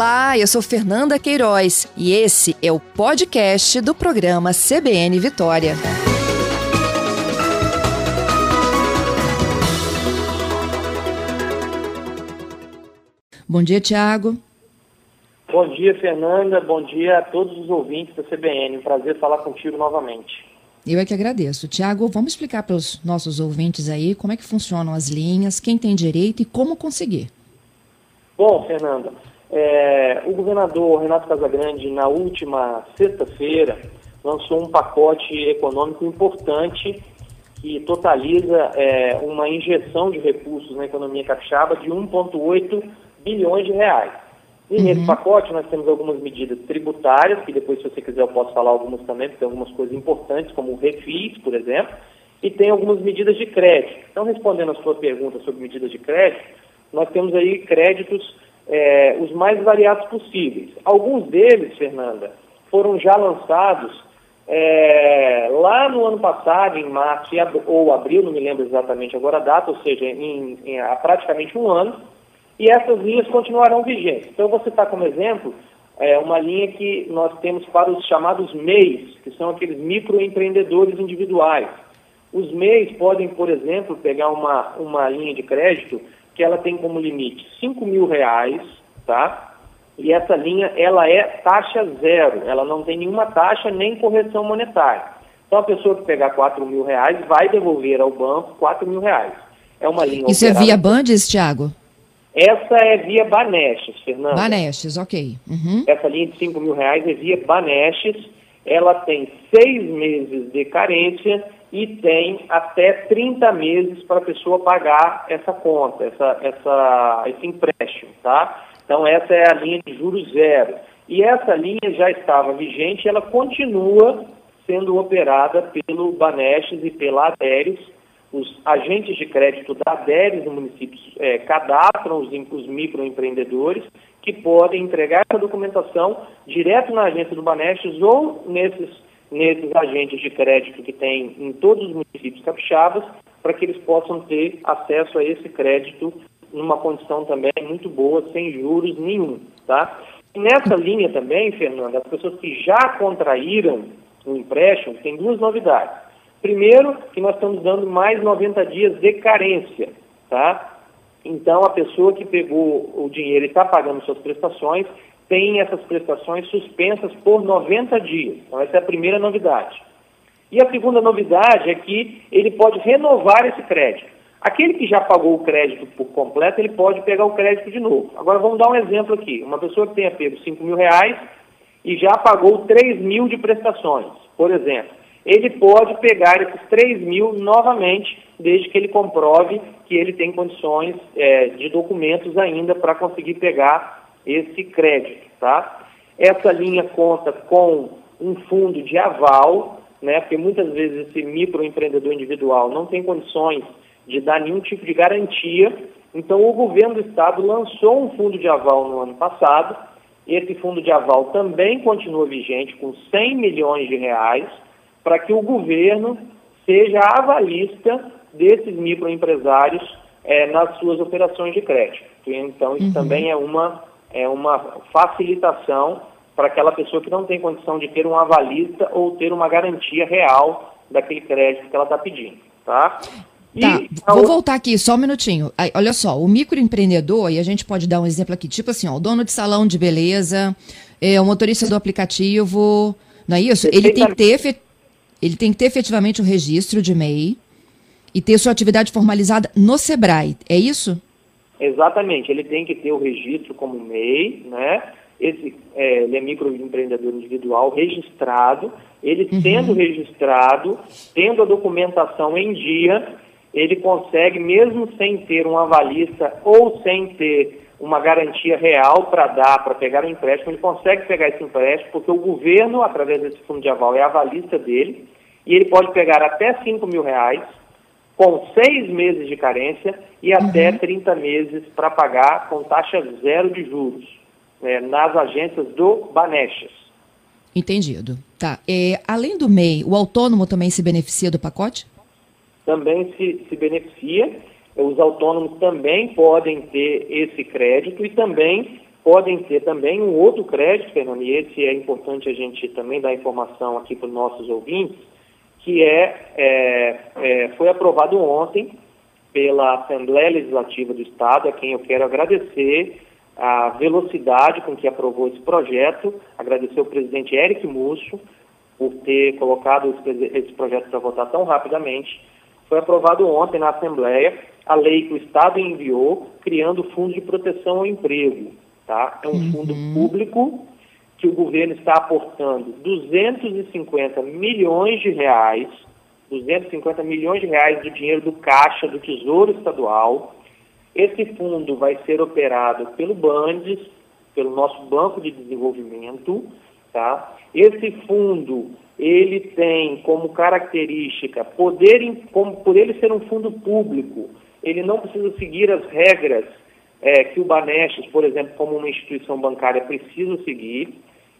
Olá, eu sou Fernanda Queiroz e esse é o podcast do programa CBN Vitória. Bom dia, Tiago. Bom dia, Fernanda. Bom dia a todos os ouvintes da CBN. Um prazer falar contigo novamente. Eu é que agradeço. Tiago, vamos explicar para os nossos ouvintes aí como é que funcionam as linhas, quem tem direito e como conseguir. Bom, Fernanda, é, o governador Renato Casagrande, na última sexta-feira, lançou um pacote econômico importante que totaliza é, uma injeção de recursos na economia capixaba de 1,8 bilhões de reais. E uhum. nesse pacote nós temos algumas medidas tributárias, que depois, se você quiser, eu posso falar algumas também, porque tem algumas coisas importantes, como o refis, por exemplo, e tem algumas medidas de crédito. Então, respondendo a sua pergunta sobre medidas de crédito, nós temos aí créditos é, os mais variados possíveis. Alguns deles, Fernanda, foram já lançados é, lá no ano passado, em março ou abril, não me lembro exatamente agora a data, ou seja, em, em há praticamente um ano, e essas linhas continuarão vigentes. Então, eu vou citar como exemplo é, uma linha que nós temos para os chamados MEIs, que são aqueles microempreendedores individuais. Os MEIs podem, por exemplo, pegar uma, uma linha de crédito que ela tem como limite 5 mil reais, tá? E essa linha, ela é taxa zero, ela não tem nenhuma taxa nem correção monetária. Então, a pessoa que pegar 4 mil reais vai devolver ao banco 4 mil reais. É uma linha Isso é via Bandes, Tiago? Essa é via Banestes, Fernanda. Banestes, ok. Uhum. Essa linha de 5 mil reais é via Banestes. Ela tem seis meses de carência e tem até 30 meses para a pessoa pagar essa conta, essa, essa, esse empréstimo, tá? Então essa é a linha de juros zero. E essa linha já estava vigente, ela continua sendo operada pelo Banestes e pela Adéres. Os agentes de crédito da Adéres no município é, cadastram os, os microempreendedores que podem entregar essa documentação direto na agência do Banestes ou nesses nesses agentes de crédito que tem em todos os municípios capixabas, para que eles possam ter acesso a esse crédito numa condição também muito boa, sem juros nenhum, tá? E nessa linha também, Fernanda, as pessoas que já contraíram o empréstimo, tem duas novidades. Primeiro, que nós estamos dando mais 90 dias de carência, tá? Então, a pessoa que pegou o dinheiro e está pagando suas prestações, tem essas prestações suspensas por 90 dias. Então, essa é a primeira novidade. E a segunda novidade é que ele pode renovar esse crédito. Aquele que já pagou o crédito por completo, ele pode pegar o crédito de novo. Agora vamos dar um exemplo aqui. Uma pessoa que tenha pego 5 mil reais e já pagou 3 mil de prestações, por exemplo. Ele pode pegar esses 3 mil novamente, desde que ele comprove que ele tem condições é, de documentos ainda para conseguir pegar esse crédito, tá? Essa linha conta com um fundo de aval, né? Porque muitas vezes esse microempreendedor individual não tem condições de dar nenhum tipo de garantia. Então o governo do estado lançou um fundo de aval no ano passado. Esse fundo de aval também continua vigente com 100 milhões de reais para que o governo seja avalista desses microempresários é, nas suas operações de crédito. Então isso uhum. também é uma é uma facilitação para aquela pessoa que não tem condição de ter um avalista ou ter uma garantia real daquele crédito que ela está pedindo, tá? E tá, vou outra... voltar aqui só um minutinho. Aí, olha só, o microempreendedor, e a gente pode dar um exemplo aqui, tipo assim, ó, o dono de salão de beleza, é, o motorista do aplicativo, não é isso? Ele tem que ter, ele tem que ter efetivamente o registro de MEI e ter sua atividade formalizada no SEBRAE, é isso? Exatamente, ele tem que ter o registro como MEI, né? Esse, é, ele é microempreendedor individual registrado, ele uhum. sendo registrado, tendo a documentação em dia, ele consegue, mesmo sem ter um avalista ou sem ter uma garantia real para dar, para pegar o um empréstimo, ele consegue pegar esse empréstimo, porque o governo, através desse fundo de aval, é avalista dele, e ele pode pegar até 5 mil reais, com seis meses de carência e uhum. até 30 meses para pagar com taxa zero de juros né, nas agências do Banestes. Entendido. Tá. É, além do MEI, o autônomo também se beneficia do pacote? Também se, se beneficia. Os autônomos também podem ter esse crédito e também podem ter também um outro crédito, Fernando, e esse é importante a gente também dar informação aqui para os nossos ouvintes, que é, é, é, foi aprovado ontem pela Assembleia Legislativa do Estado, a quem eu quero agradecer a velocidade com que aprovou esse projeto, agradecer ao presidente Eric Musso por ter colocado esse projeto para votar tão rapidamente. Foi aprovado ontem na Assembleia a lei que o Estado enviou, criando o Fundo de Proteção ao Emprego. Tá? É um uhum. fundo público que o governo está aportando 250 milhões de reais, 250 milhões de reais do dinheiro do Caixa do Tesouro Estadual. Esse fundo vai ser operado pelo Bandes, pelo nosso Banco de Desenvolvimento, tá? Esse fundo, ele tem como característica poder, como por ele ser um fundo público, ele não precisa seguir as regras é, que o Banestes, por exemplo, como uma instituição bancária, precisa seguir.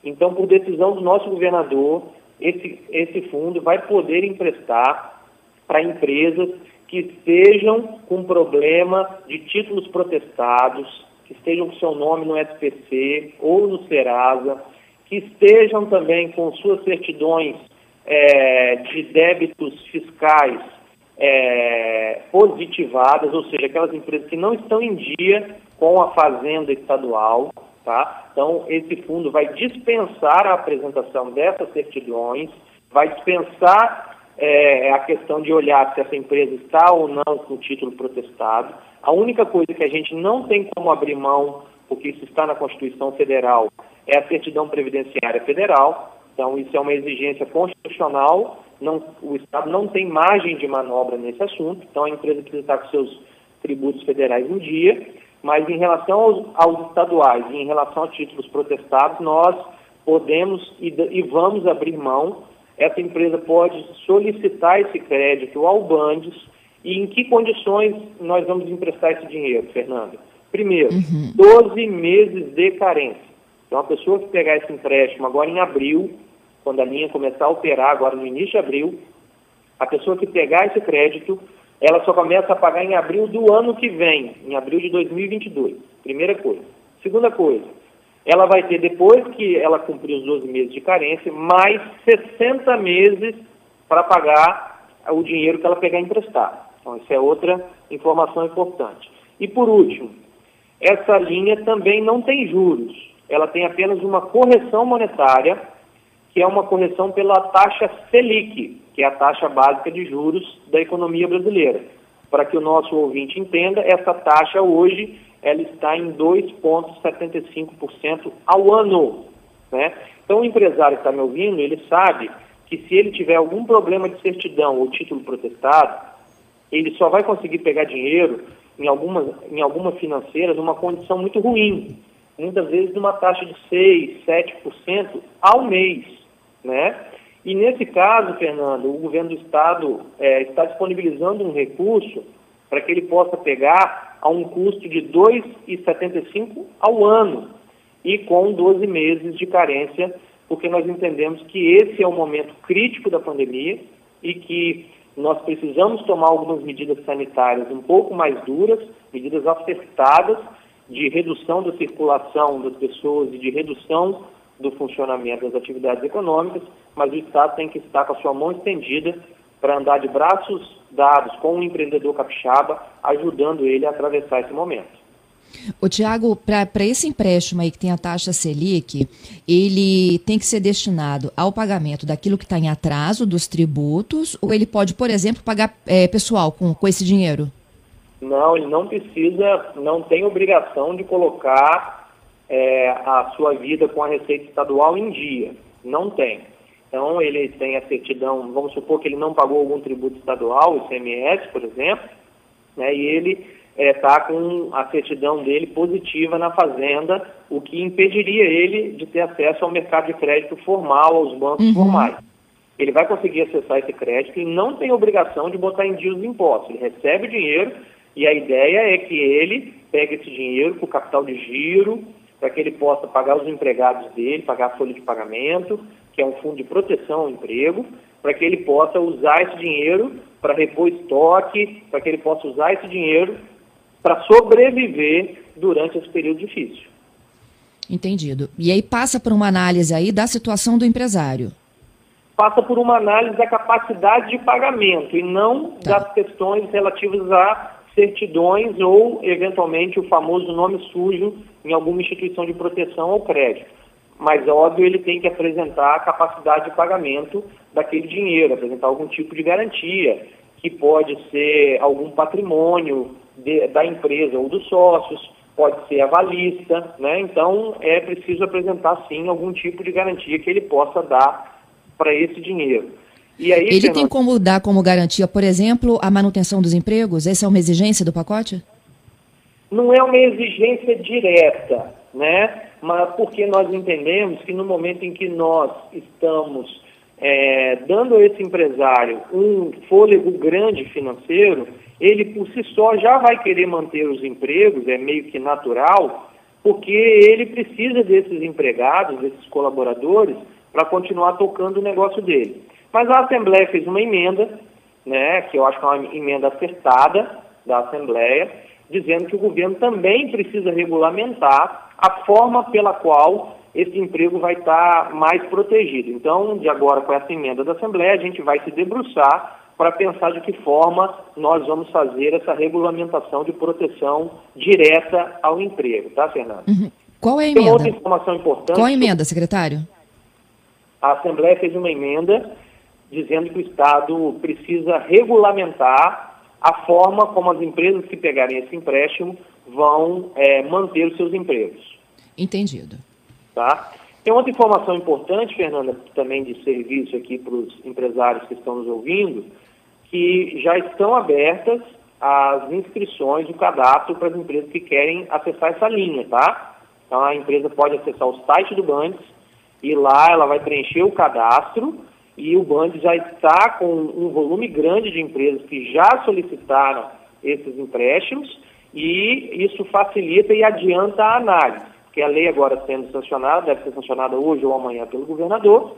Então, por decisão do nosso governador, esse, esse fundo vai poder emprestar para empresas que estejam com problema de títulos protestados, que estejam com seu nome no SPC ou no Serasa, que estejam também com suas certidões é, de débitos fiscais é, positivadas, ou seja, aquelas empresas que não estão em dia com a fazenda estadual, tá? Então, esse fundo vai dispensar a apresentação dessas certidões, vai dispensar é, a questão de olhar se essa empresa está ou não com título protestado. A única coisa que a gente não tem como abrir mão, porque isso está na Constituição Federal, é a certidão previdenciária federal. Então, isso é uma exigência constitucional não, o Estado não tem margem de manobra nesse assunto, então a empresa precisa estar com seus tributos federais em dia, mas em relação aos, aos estaduais e em relação a títulos protestados, nós podemos e, e, vamos abrir mão. Essa empresa pode solicitar esse crédito ao Bandes e em que condições nós vamos emprestar esse dinheiro, Fernando? Primeiro, uhum. 12 meses de carência. Então, a pessoa que pegar esse empréstimo agora em abril, quando a linha começar a operar agora no início de abril, a pessoa que pegar esse crédito, ela só começa a pagar em abril do ano que vem, em abril de 2022. Primeira coisa. Segunda coisa, ela vai ter, depois que ela cumprir os 12 meses de carência, mais 60 meses para pagar o dinheiro que ela pegar emprestado. Então, isso é outra informação importante. E por último, essa linha também não tem juros. Ela tem apenas uma correção monetária que é uma correção pela taxa Selic, que é a taxa básica de juros da economia brasileira. Para que o nosso ouvinte entenda, essa taxa hoje ela está em 2,75% ao ano. Né? Então, o empresário que está me ouvindo, ele sabe que se ele tiver algum problema de certidão ou título protestado, ele só vai conseguir pegar dinheiro em alguma, em alguma financeira numa condição muito ruim, muitas vezes numa taxa de 6%, 7% ao mês né? E nesse caso, Fernando, o governo do estado é, está disponibilizando um recurso para que ele possa pegar a um custo de R$ 2,75 ao ano e com 12 meses de carência, porque nós entendemos que esse é o momento crítico da pandemia e que nós precisamos tomar algumas medidas sanitárias um pouco mais duras, medidas acertadas de redução da circulação das pessoas e de redução do funcionamento das atividades econômicas, mas o Estado tem que estar com a sua mão estendida para andar de braços dados com o empreendedor capixaba, ajudando ele a atravessar esse momento. O Tiago, para esse empréstimo aí que tem a taxa Selic, ele tem que ser destinado ao pagamento daquilo que está em atraso dos tributos, ou ele pode, por exemplo, pagar é, pessoal com, com esse dinheiro? Não, ele não precisa, não tem obrigação de colocar é, a sua vida com a Receita Estadual em dia. Não tem. Então, ele tem a certidão, vamos supor que ele não pagou algum tributo estadual, ICMS, por exemplo, né, e ele está é, com a certidão dele positiva na Fazenda, o que impediria ele de ter acesso ao mercado de crédito formal, aos bancos uhum. formais. Ele vai conseguir acessar esse crédito e não tem obrigação de botar em dia os impostos. Ele recebe o dinheiro e a ideia é que ele pegue esse dinheiro para o capital de giro, para que ele possa pagar os empregados dele, pagar a folha de pagamento, que é um fundo de proteção ao emprego, para que ele possa usar esse dinheiro para repor estoque, para que ele possa usar esse dinheiro para sobreviver durante esse período difícil. Entendido. E aí passa por uma análise aí da situação do empresário. Passa por uma análise da capacidade de pagamento e não tá. das questões relativas a certidões ou, eventualmente, o famoso nome sujo em alguma instituição de proteção ou crédito. Mas, óbvio, ele tem que apresentar a capacidade de pagamento daquele dinheiro, apresentar algum tipo de garantia, que pode ser algum patrimônio de, da empresa ou dos sócios, pode ser avalista, né? Então é preciso apresentar sim algum tipo de garantia que ele possa dar para esse dinheiro. E aí, ele tem como dar como garantia, por exemplo, a manutenção dos empregos? Essa é uma exigência do pacote? Não é uma exigência direta, né? Mas porque nós entendemos que no momento em que nós estamos é, dando a esse empresário um fôlego grande financeiro, ele por si só já vai querer manter os empregos, é meio que natural, porque ele precisa desses empregados, desses colaboradores, para continuar tocando o negócio dele. Mas a Assembleia fez uma emenda, né, que eu acho que é uma emenda acertada da Assembleia, dizendo que o governo também precisa regulamentar a forma pela qual esse emprego vai estar mais protegido. Então, de agora, com essa emenda da Assembleia, a gente vai se debruçar para pensar de que forma nós vamos fazer essa regulamentação de proteção direta ao emprego, tá, Fernando? Uhum. Qual é a emenda? Tem outra informação importante. Qual a emenda, secretário? A Assembleia fez uma emenda dizendo que o Estado precisa regulamentar a forma como as empresas que pegarem esse empréstimo vão é, manter os seus empregos. Entendido. Tá? Tem outra informação importante, Fernanda, também de serviço aqui para os empresários que estão nos ouvindo, que já estão abertas as inscrições, o cadastro para as empresas que querem acessar essa linha, tá? Então a empresa pode acessar o site do Bandes e lá ela vai preencher o cadastro e o Bandes já está com um volume grande de empresas que já solicitaram esses empréstimos e isso facilita e adianta a análise, porque a lei agora sendo sancionada, deve ser sancionada hoje ou amanhã pelo governador,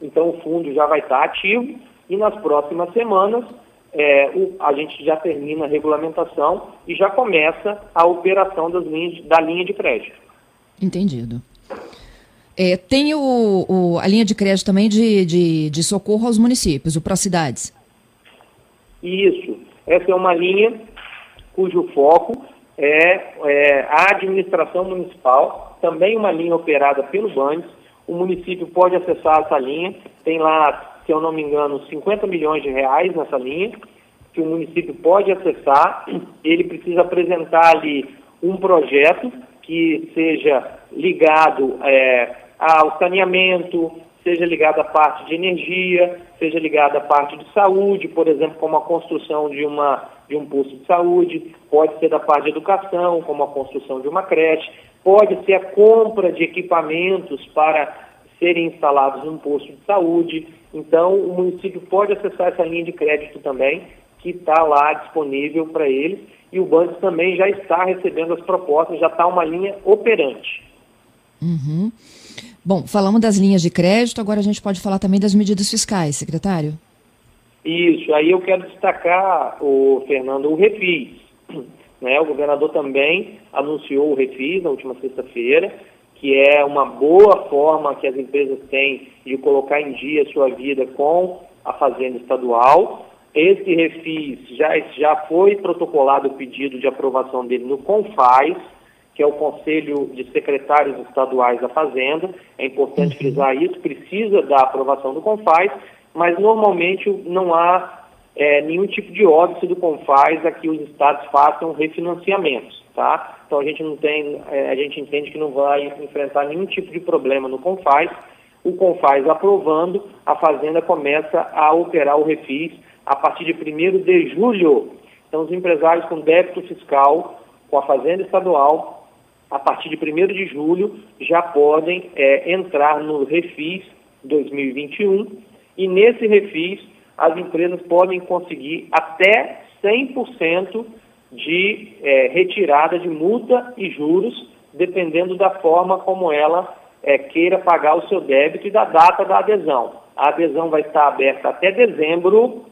então o fundo já vai estar ativo e nas próximas semanas é, o, a gente já termina a regulamentação e já começa a operação das linhas, da linha de crédito. Entendido. É, tem o, o, a linha de crédito também de, de, de socorro aos municípios, o Procidades. Isso. Essa é uma linha cujo foco é, é, a administração municipal, também uma linha operada pelo BANDES. O município pode acessar essa linha, tem lá se eu não me engano, 50 milhões de reais nessa linha, que o município pode acessar. Ele precisa apresentar ali um projeto que seja ligado é, ao saneamento, seja ligado à parte de energia, seja ligado à parte de saúde, por exemplo, como a construção de, uma, de um posto de saúde, pode ser da parte de educação, como a construção de uma creche, pode ser a compra de equipamentos para serem instalados num posto de saúde. Então, o município pode acessar essa linha de crédito também, que está lá disponível para eles. E o banco também já está recebendo as propostas, já está uma linha operante. Uhum. Bom, falamos das linhas de crédito, agora a gente pode falar também das medidas fiscais, secretário. Isso, aí eu quero destacar, o Fernando, o refis. Né? O governador também anunciou o refis na última sexta-feira que é uma boa forma que as empresas têm de colocar em dia a sua vida com a fazenda estadual. Esse refis já, já foi protocolado o pedido de aprovação dele no CONFAS, que é o Conselho de Secretários Estaduais da Fazenda. É importante uhum. frisar isso, precisa da aprovação do CONFAS, mas normalmente não há é, nenhum tipo de óbice do CONFAS a que os estados façam refinanciamentos tá? Então a gente não tem, é, a gente entende que não vai enfrentar nenhum tipo de problema no Confaz. O Confaz aprovando, a Fazenda começa a operar o refis a partir de 1 de julho. Então os empresários com débito fiscal com a Fazenda Estadual, a partir de 1 de julho, já podem é, entrar no refis 2021 e nesse refis as empresas podem conseguir até 100% de é, retirada de multa e juros, dependendo da forma como ela é, queira pagar o seu débito e da data da adesão. A adesão vai estar aberta até dezembro,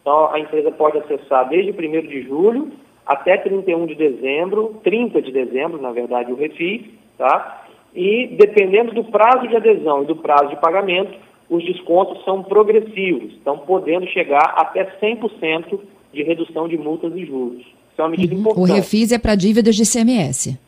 então a empresa pode acessar desde 1 de julho até 31 de dezembro, 30 de dezembro, na verdade, o refis, tá? e dependendo do prazo de adesão e do prazo de pagamento, os descontos são progressivos, estão podendo chegar até 100% de redução de multas e juros. Isso é uma medida uhum. importante. O refis é para dívidas de ICMS.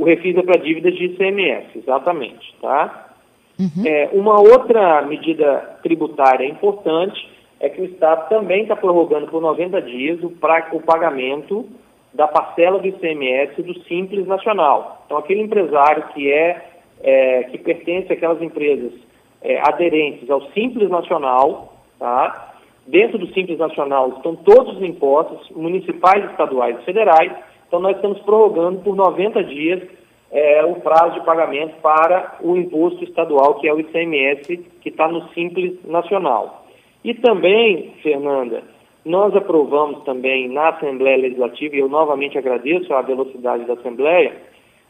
O refis é para dívidas de ICMS, exatamente. Tá? Uhum. É, uma outra medida tributária importante é que o Estado também está prorrogando por 90 dias o, pra, o pagamento da parcela do ICMS do Simples Nacional. Então, aquele empresário que é, é que pertence àquelas empresas é, aderentes ao Simples Nacional, tá? dentro do Simples Nacional estão todos os impostos municipais, estaduais e federais, então nós estamos prorrogando por 90 dias é, o prazo de pagamento para o imposto estadual, que é o ICMS, que está no Simples Nacional. E também, Fernanda, nós aprovamos também na Assembleia Legislativa, e eu novamente agradeço a velocidade da Assembleia,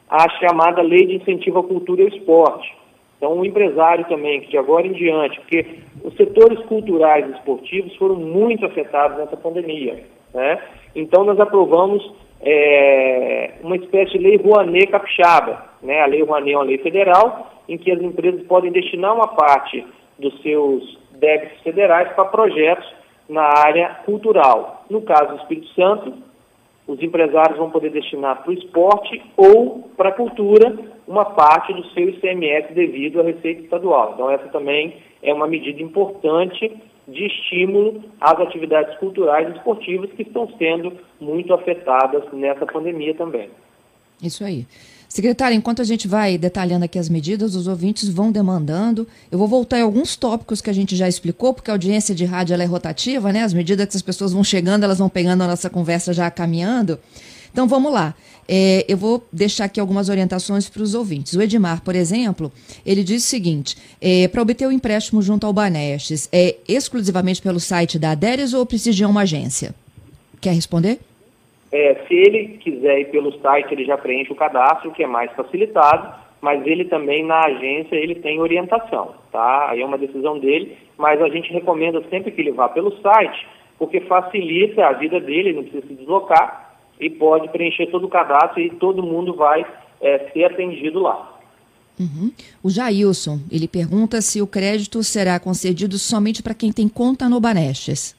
a chamada Lei de Incentivo à Cultura e ao Esporte. Então, o empresário também, que de agora em diante, porque os setores culturais e esportivos foram muito afetados nessa pandemia. Né? Então, nós aprovamos é, uma espécie de lei Rouanet capixaba. Né? A lei Rouanet é uma lei federal, em que as empresas podem destinar uma parte dos seus débitos federais para projetos na área cultural. No caso do Espírito Santo, os empresários vão poder destinar para o esporte ou para a cultura uma parte do seu ICMS devido à receita estadual. Então, essa também é uma medida importante de estímulo às atividades culturais e esportivas que estão sendo muito afetadas nessa pandemia também. Isso aí. Secretário, enquanto a gente vai detalhando aqui as medidas, os ouvintes vão demandando. Eu vou voltar em alguns tópicos que a gente já explicou, porque a audiência de rádio é rotativa, né? As medidas que as pessoas vão chegando, elas vão pegando a nossa conversa já caminhando. Então vamos lá. É, eu vou deixar aqui algumas orientações para os ouvintes. O Edmar, por exemplo, ele diz o seguinte: é, para obter o empréstimo junto ao Banestes, é exclusivamente pelo site da Adéres ou precisa de uma agência? Quer responder? É, se ele quiser ir pelo site, ele já preenche o cadastro, que é mais facilitado, mas ele também na agência ele tem orientação, tá? Aí é uma decisão dele, mas a gente recomenda sempre que ele vá pelo site, porque facilita a vida dele, ele não precisa se deslocar e pode preencher todo o cadastro e todo mundo vai é, ser atendido lá. Uhum. O Jailson, ele pergunta se o crédito será concedido somente para quem tem conta no Banestes.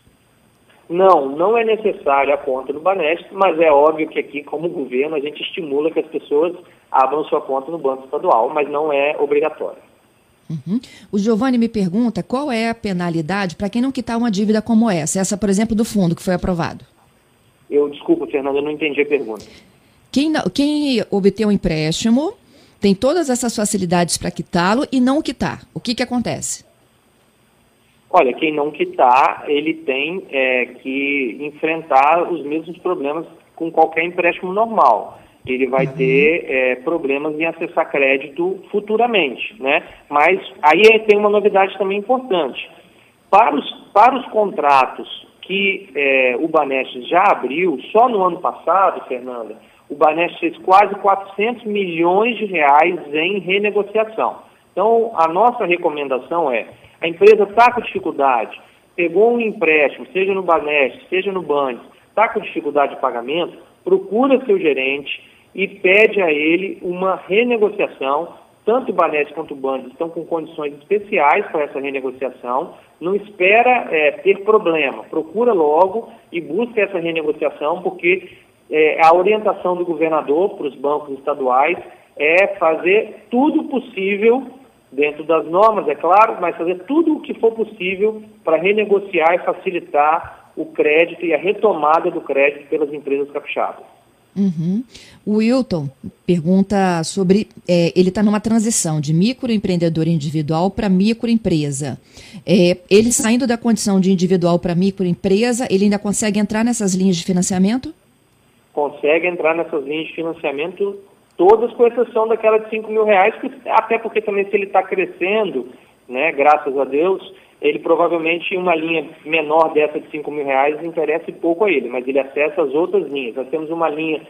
Não, não é necessária a conta no Banestes, mas é óbvio que aqui, como governo, a gente estimula que as pessoas abram sua conta no Banco Estadual, mas não é obrigatório. Uhum. O Giovanni me pergunta qual é a penalidade para quem não quitar uma dívida como essa, essa, por exemplo, do fundo que foi aprovado. Eu, desculpa, Fernanda, eu não entendi a pergunta. Quem, quem obter um empréstimo tem todas essas facilidades para quitá-lo e não quitar. O que, que acontece? Olha, quem não quitar, ele tem é, que enfrentar os mesmos problemas com qualquer empréstimo normal. Ele vai uhum. ter é, problemas em acessar crédito futuramente, né? Mas aí tem uma novidade também importante. Para os, para os contratos que é, o Banestes já abriu, só no ano passado, Fernanda, o Banestes fez quase 400 milhões de reais em renegociação. Então, a nossa recomendação é a empresa está com dificuldade, pegou um empréstimo, seja no Banest, seja no Banco, está com dificuldade de pagamento, procura seu gerente e pede a ele uma renegociação. Tanto o Banest quanto o Banco estão com condições especiais para essa renegociação. Não espera é, ter problema, procura logo e busca essa renegociação, porque é, a orientação do governador para os bancos estaduais é fazer tudo possível dentro das normas, é claro, mas fazer tudo o que for possível para renegociar e facilitar o crédito e a retomada do crédito pelas empresas capixabas. Uhum. O Wilton pergunta sobre. É, ele está numa transição de microempreendedor individual para microempresa. É, ele saindo da condição de individual para microempresa, ele ainda consegue entrar nessas linhas de financiamento? Consegue entrar nessas linhas de financiamento todas com exceção daquela de 5 mil reais, até porque também se ele está crescendo, né, graças a Deus, ele provavelmente uma linha menor dessa de 5 mil reais interessa pouco a ele, mas ele acessa as outras linhas. Nós temos uma linha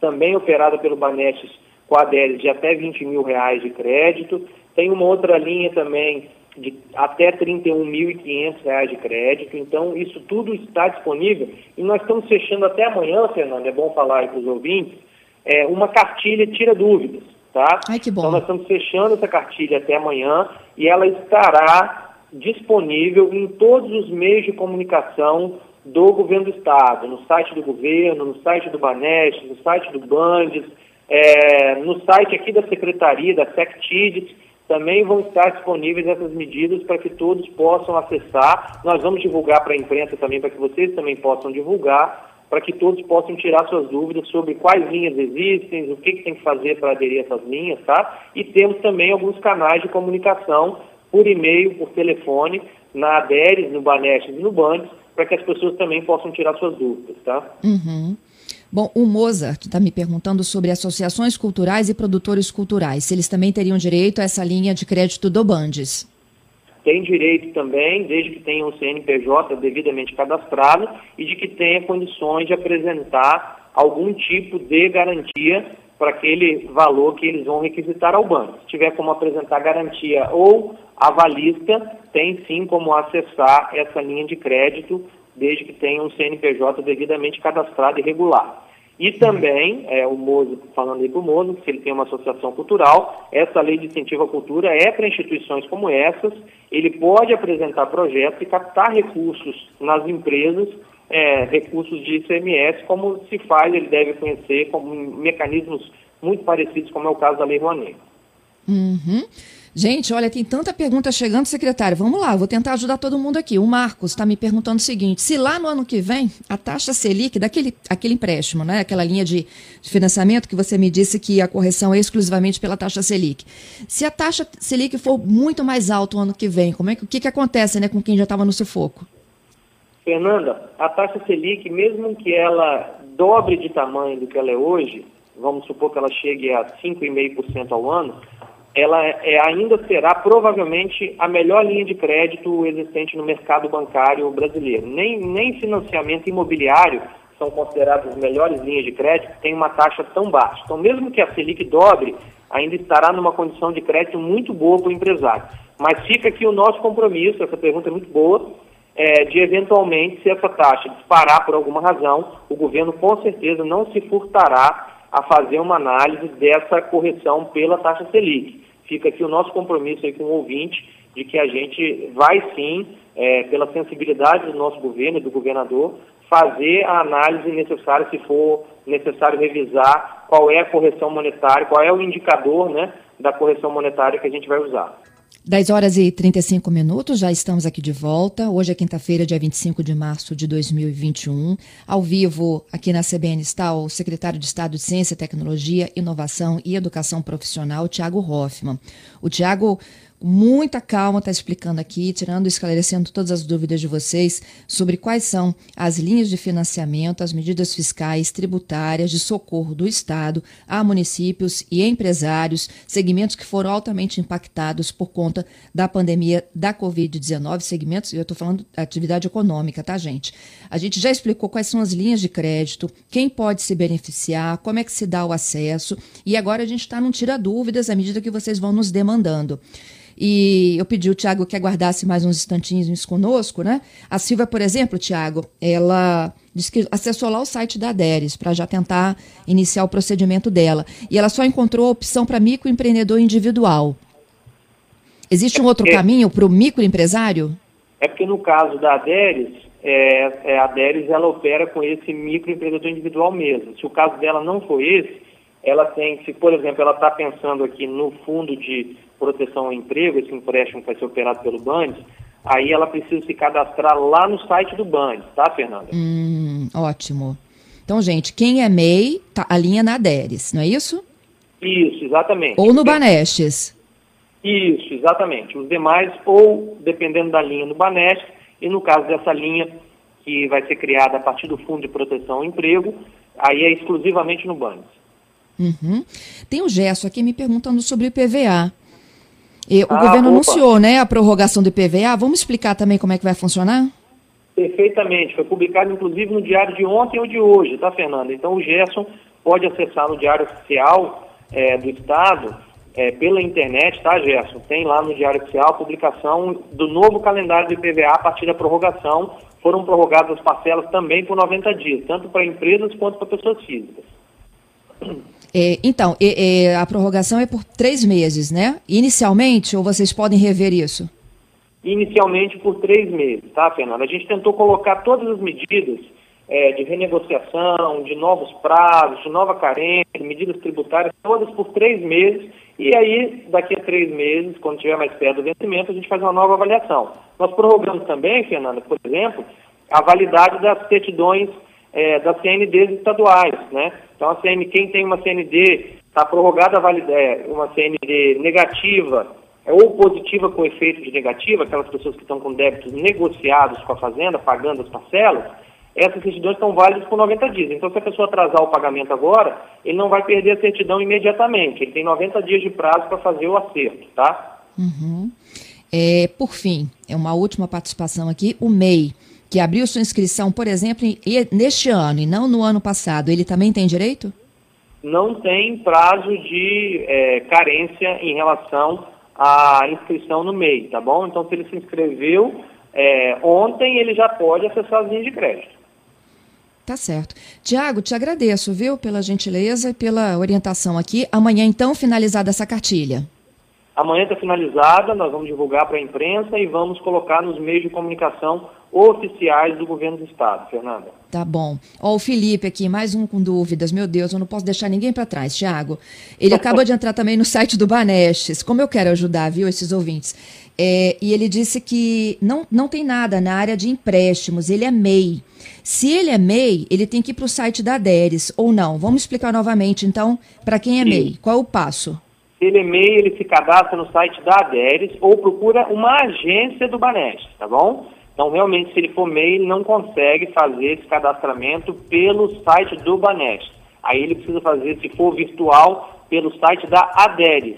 também operada pelo Banestes com a de até 20 mil reais de crédito, tem uma outra linha também de até R$ 31.500 de crédito. Então, isso tudo está disponível e nós estamos fechando até amanhã, Fernando, é bom falar aí para os ouvintes, é, uma cartilha tira dúvidas. Tá? Ai, que bom. Então nós estamos fechando essa cartilha até amanhã e ela estará disponível em todos os meios de comunicação do governo do estado, no site do governo, no site do Banestes, no site do Bandes, é, no site aqui da Secretaria, da SecTIDES, também vão estar disponíveis essas medidas para que todos possam acessar. Nós vamos divulgar para a imprensa também, para que vocês também possam divulgar, para que todos possam tirar suas dúvidas sobre quais linhas existem, o que, que tem que fazer para aderir a essas linhas, tá? E temos também alguns canais de comunicação por e-mail, por telefone, na ADERES, no Banestes e no Bandes, para que as pessoas também possam tirar suas dúvidas, tá? Uhum. Bom, o Mozart está me perguntando sobre associações culturais e produtores culturais, se eles também teriam direito a essa linha de crédito do Bandes. Tem direito também, desde que tenha um CNPJ devidamente cadastrado e de que tenha condições de apresentar algum tipo de garantia para aquele valor que eles vão requisitar ao banco. Se tiver como apresentar garantia ou avalista, tem sim como acessar essa linha de crédito, desde que tenha um CNPJ devidamente cadastrado e regular. E também, é, o Mozo, falando aí para o Mozo, se ele tem uma associação cultural, essa lei de incentivo à cultura é para instituições como essas, ele pode apresentar projetos e captar recursos nas empresas é, recursos de ICMS, como se faz, ele deve conhecer como mecanismos muito parecidos, como é o caso da Lei Rouanet. Uhum. Gente, olha, tem tanta pergunta chegando, secretário. Vamos lá, vou tentar ajudar todo mundo aqui. O Marcos está me perguntando o seguinte: se lá no ano que vem a taxa Selic, daquele aquele empréstimo, né, aquela linha de, de financiamento que você me disse que a correção é exclusivamente pela taxa Selic, se a taxa Selic for muito mais alta o ano que vem, como é que o que, que acontece, né, com quem já estava no sufoco? Fernanda, a taxa Selic, mesmo que ela dobre de tamanho do que ela é hoje, vamos supor que ela chegue a 5,5% ao ano, ela é, ainda será provavelmente a melhor linha de crédito existente no mercado bancário brasileiro. Nem, nem financiamento imobiliário são consideradas as melhores linhas de crédito, tem uma taxa tão baixa. Então, mesmo que a Selic dobre, ainda estará numa condição de crédito muito boa para o empresário. Mas fica aqui o nosso compromisso, essa pergunta é muito boa, é, de eventualmente, se essa taxa disparar por alguma razão, o governo com certeza não se furtará a fazer uma análise dessa correção pela taxa Selic. Fica aqui o nosso compromisso aí com o ouvinte de que a gente vai sim, é, pela sensibilidade do nosso governo e do governador, fazer a análise necessária, se for necessário revisar qual é a correção monetária, qual é o indicador né, da correção monetária que a gente vai usar. 10 horas e 35 minutos, já estamos aqui de volta. Hoje é quinta-feira, dia 25 de março de 2021. Ao vivo, aqui na CBN está o secretário de Estado de Ciência, Tecnologia, Inovação e Educação Profissional, Tiago Hoffman. O Tiago muita calma está explicando aqui, tirando, esclarecendo todas as dúvidas de vocês sobre quais são as linhas de financiamento, as medidas fiscais, tributárias de socorro do Estado a municípios e empresários, segmentos que foram altamente impactados por conta da pandemia da Covid-19, segmentos, eu estou falando da atividade econômica, tá, gente? A gente já explicou quais são as linhas de crédito, quem pode se beneficiar, como é que se dá o acesso, e agora a gente está num tira dúvidas à medida que vocês vão nos demandando. E eu pedi o Tiago que aguardasse mais uns instantinhos conosco, né? A Silvia, por exemplo, Tiago, ela disse que acessou lá o site da Aderes para já tentar iniciar o procedimento dela. E ela só encontrou a opção para microempreendedor individual. Existe um outro é, caminho para o microempresário? É porque no caso da Aderes, é, é, a Aderes ela opera com esse microempreendedor individual mesmo. Se o caso dela não for esse, ela tem, se por exemplo ela está pensando aqui no fundo de proteção ao emprego, esse empréstimo que vai ser operado pelo Band, aí ela precisa se cadastrar lá no site do Band, tá, Fernanda? Hum, ótimo. Então, gente, quem é MEI, tá, a linha na Deres, não é isso? Isso, exatamente. Ou no Banestes. Isso, exatamente. Os demais, ou dependendo da linha no Banestes, e no caso dessa linha que vai ser criada a partir do Fundo de Proteção ao Emprego, aí é exclusivamente no Bandes. Uhum. Tem o Gesso aqui me perguntando sobre o PVA. E o ah, governo opa. anunciou né, a prorrogação do IPVA. Vamos explicar também como é que vai funcionar? Perfeitamente. Foi publicado, inclusive, no diário de ontem ou de hoje, tá, Fernanda? Então, o Gerson pode acessar no Diário Oficial é, do Estado é, pela internet, tá, Gerson? Tem lá no Diário Oficial a publicação do novo calendário do IPVA a partir da prorrogação. Foram prorrogadas as parcelas também por 90 dias, tanto para empresas quanto para pessoas físicas. É, então, é, é, a prorrogação é por três meses, né? Inicialmente, ou vocês podem rever isso? Inicialmente por três meses, tá, Fernanda? A gente tentou colocar todas as medidas é, de renegociação, de novos prazos, de nova carência, medidas tributárias, todas por três meses. E aí, daqui a três meses, quando tiver mais perto do vencimento, a gente faz uma nova avaliação. Nós prorrogamos também, Fernanda, por exemplo, a validade das certidões é, das CNDs estaduais, né? Então, a CN, quem tem uma CND, está prorrogada a validade, é, uma CND negativa é, ou positiva com efeito de negativa, aquelas pessoas que estão com débitos negociados com a Fazenda, pagando as parcelas, essas certidões estão válidas por 90 dias. Então, se a pessoa atrasar o pagamento agora, ele não vai perder a certidão imediatamente. Ele tem 90 dias de prazo para fazer o acerto, tá? Uhum. É, por fim, é uma última participação aqui, o MEI, que abriu sua inscrição, por exemplo, neste ano e não no ano passado, ele também tem direito? Não tem prazo de é, carência em relação à inscrição no MEI, tá bom? Então, se ele se inscreveu é, ontem, ele já pode acessar as linhas de crédito. Tá certo. Tiago, te agradeço, viu, pela gentileza e pela orientação aqui. Amanhã, então, finalizada essa cartilha. Amanhã está finalizada, nós vamos divulgar para a imprensa e vamos colocar nos meios de comunicação oficiais do governo do estado, Fernanda. Tá bom. Ó, o Felipe aqui, mais um com dúvidas. Meu Deus, eu não posso deixar ninguém para trás, Tiago. Ele acabou de entrar também no site do Banestes. Como eu quero ajudar, viu, esses ouvintes. É, e ele disse que não, não tem nada na área de empréstimos, ele é MEI. Se ele é MEI, ele tem que ir para o site da Deres, ou não? Vamos explicar novamente, então, para quem é Sim. MEI. Qual é o passo? Se ele é MEI, ele se cadastra no site da Deres ou procura uma agência do Banestes, tá bom? Então, realmente, se ele for MEI, ele não consegue fazer esse cadastramento pelo site do Banestes. Aí ele precisa fazer, se for virtual, pelo site da Aderes.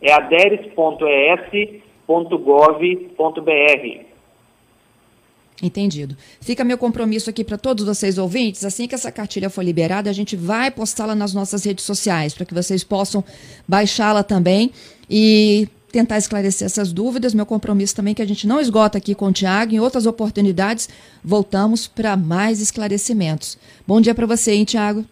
É aderes.es www.gov.br. Entendido. Fica meu compromisso aqui para todos vocês ouvintes. Assim que essa cartilha for liberada, a gente vai postá-la nas nossas redes sociais para que vocês possam baixá-la também e tentar esclarecer essas dúvidas. Meu compromisso também é que a gente não esgota aqui com o Tiago. Em outras oportunidades, voltamos para mais esclarecimentos. Bom dia para você, hein, Tiago?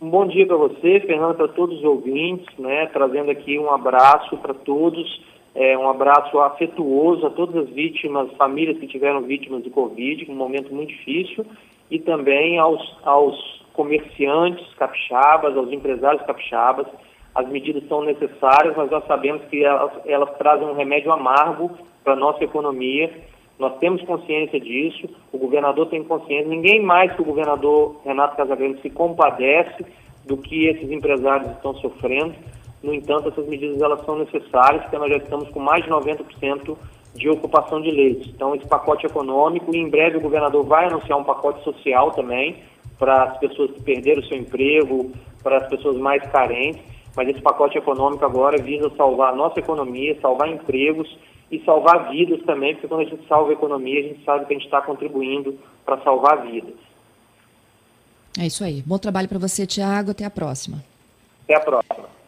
Bom dia para você, Fernando, para todos os ouvintes, né? Trazendo aqui um abraço para todos é, um abraço afetuoso a todas as vítimas, famílias que tiveram vítimas de Covid, um momento muito difícil, e também aos, aos comerciantes capixabas, aos empresários capixabas. As medidas são necessárias, mas nós sabemos que elas, elas trazem um remédio amargo para a nossa economia. Nós temos consciência disso, o governador tem consciência, ninguém mais que o governador Renato Casagrande se compadece do que esses empresários estão sofrendo. No entanto, essas medidas elas são necessárias, porque nós já estamos com mais de 90% de ocupação de leitos. Então, esse pacote econômico, e em breve o governador vai anunciar um pacote social também, para as pessoas que perderam o seu emprego, para as pessoas mais carentes. Mas esse pacote econômico agora visa salvar a nossa economia, salvar empregos e salvar vidas também, porque quando a gente salva a economia, a gente sabe que a gente está contribuindo para salvar vidas. É isso aí. Bom trabalho para você, Tiago. Até a próxima. Até a próxima.